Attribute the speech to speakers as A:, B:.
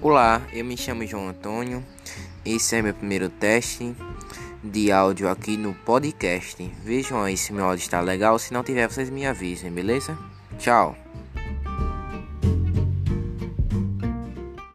A: Olá, eu me chamo João Antônio. Esse é meu primeiro teste de áudio aqui no podcast. Vejam aí se meu áudio está legal. Se não tiver, vocês me avisem, beleza? Tchau.